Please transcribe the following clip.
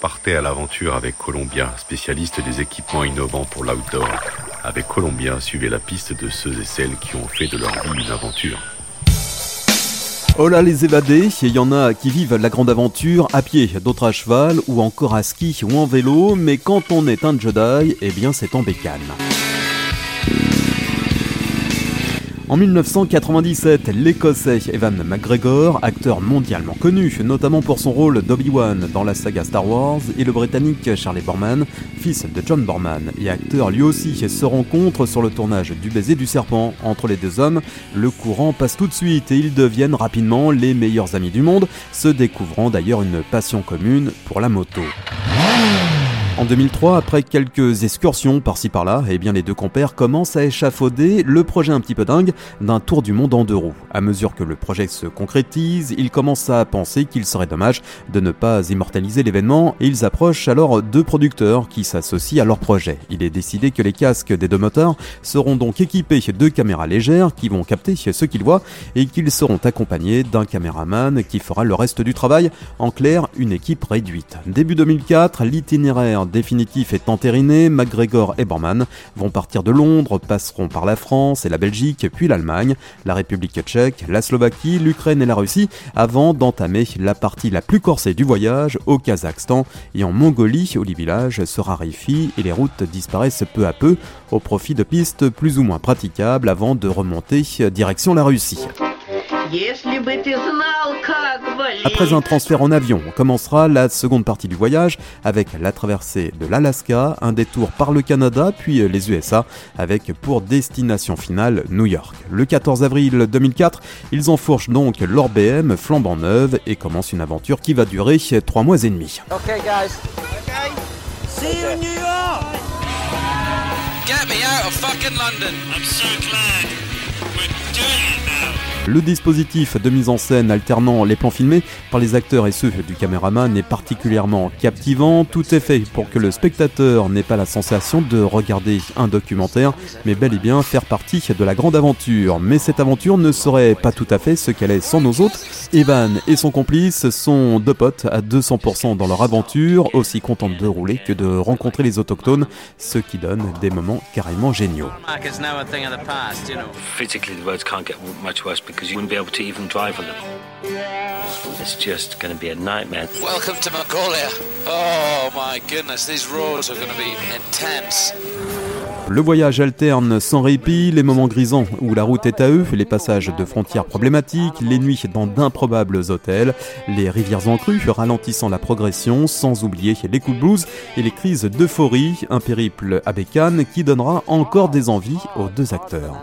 Partez à l'aventure avec Columbia, spécialiste des équipements innovants pour l'outdoor. Avec Columbia, suivez la piste de ceux et celles qui ont fait de leur vie une aventure. Oh là les évadés, il y en a qui vivent la grande aventure à pied, d'autres à cheval ou encore à ski ou en vélo, mais quand on est un Jedi, eh bien c'est en bécane. En 1997, l'Écossais Evan McGregor, acteur mondialement connu, notamment pour son rôle d'Obi-Wan dans la saga Star Wars, et le Britannique Charlie Borman, fils de John Borman, et acteur lui aussi, se rencontrent sur le tournage du baiser du serpent. Entre les deux hommes, le courant passe tout de suite et ils deviennent rapidement les meilleurs amis du monde, se découvrant d'ailleurs une passion commune pour la moto. En 2003, après quelques excursions par-ci par-là, eh bien les deux compères commencent à échafauder le projet un petit peu dingue d'un tour du monde en deux roues. À mesure que le projet se concrétise, ils commencent à penser qu'il serait dommage de ne pas immortaliser l'événement et ils approchent alors deux producteurs qui s'associent à leur projet. Il est décidé que les casques des deux moteurs seront donc équipés de caméras légères qui vont capter ce qu'ils voient et qu'ils seront accompagnés d'un caméraman qui fera le reste du travail. En clair, une équipe réduite. Début 2004, l'itinéraire définitif est entériné, McGregor et Borman vont partir de Londres, passeront par la France et la Belgique, puis l'Allemagne, la République tchèque, la Slovaquie, l'Ukraine et la Russie, avant d'entamer la partie la plus corsée du voyage au Kazakhstan et en Mongolie, où les villages se raréfient et les routes disparaissent peu à peu au profit de pistes plus ou moins praticables avant de remonter direction la Russie. Après un transfert en avion, on commencera la seconde partie du voyage avec la traversée de l'Alaska, un détour par le Canada, puis les USA, avec pour destination finale New York. Le 14 avril 2004, ils enfourchent donc leur BM flambant neuve et commencent une aventure qui va durer 3 mois et demi. Okay guys. Okay. See you in New York. Get me out of fucking London. I'm so glad we're doing it now. Le dispositif de mise en scène alternant les plans filmés par les acteurs et ceux du caméraman est particulièrement captivant. Tout est fait pour que le spectateur n'ait pas la sensation de regarder un documentaire, mais bel et bien faire partie de la grande aventure. Mais cette aventure ne serait pas tout à fait ce qu'elle est sans nos autres. Evan et son complice sont deux potes à 200% dans leur aventure, aussi contents de rouler que de rencontrer les autochtones, ce qui donne des moments carrément géniaux. Because you wouldn't be able to even drive on them. It's just going to be a nightmare. Welcome to Mongolia. Oh my goodness, these roads are going to be intense. Le voyage alterne sans répit, les moments grisants où la route est à eux, les passages de frontières problématiques, les nuits dans d'improbables hôtels, les rivières en crue ralentissant la progression, sans oublier les coups de blues et les crises d'euphorie, un périple à bécane qui donnera encore des envies aux deux acteurs.